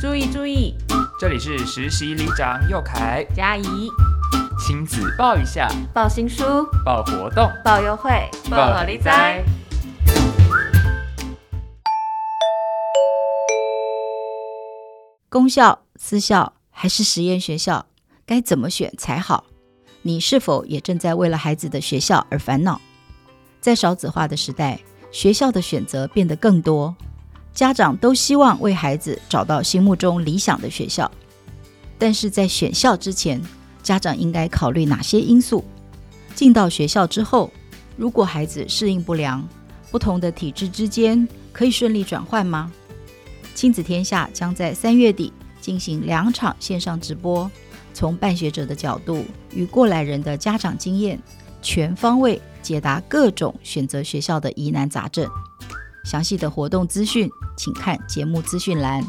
注意注意，这里是实习里长佑凯、嘉怡，亲子报一下，报新书，报活动，报优惠，报好利哉。公校、私校还是实验学校，该怎么选才好？你是否也正在为了孩子的学校而烦恼？在少子化的时代，学校的选择变得更多，家长都希望为孩子找到心目中理想的学校。但是在选校之前，家长应该考虑哪些因素？进到学校之后，如果孩子适应不良，不同的体制之间可以顺利转换吗？亲子天下将在三月底进行两场线上直播，从办学者的角度与过来人的家长经验，全方位解答各种选择学校的疑难杂症。详细的活动资讯，请看节目资讯栏。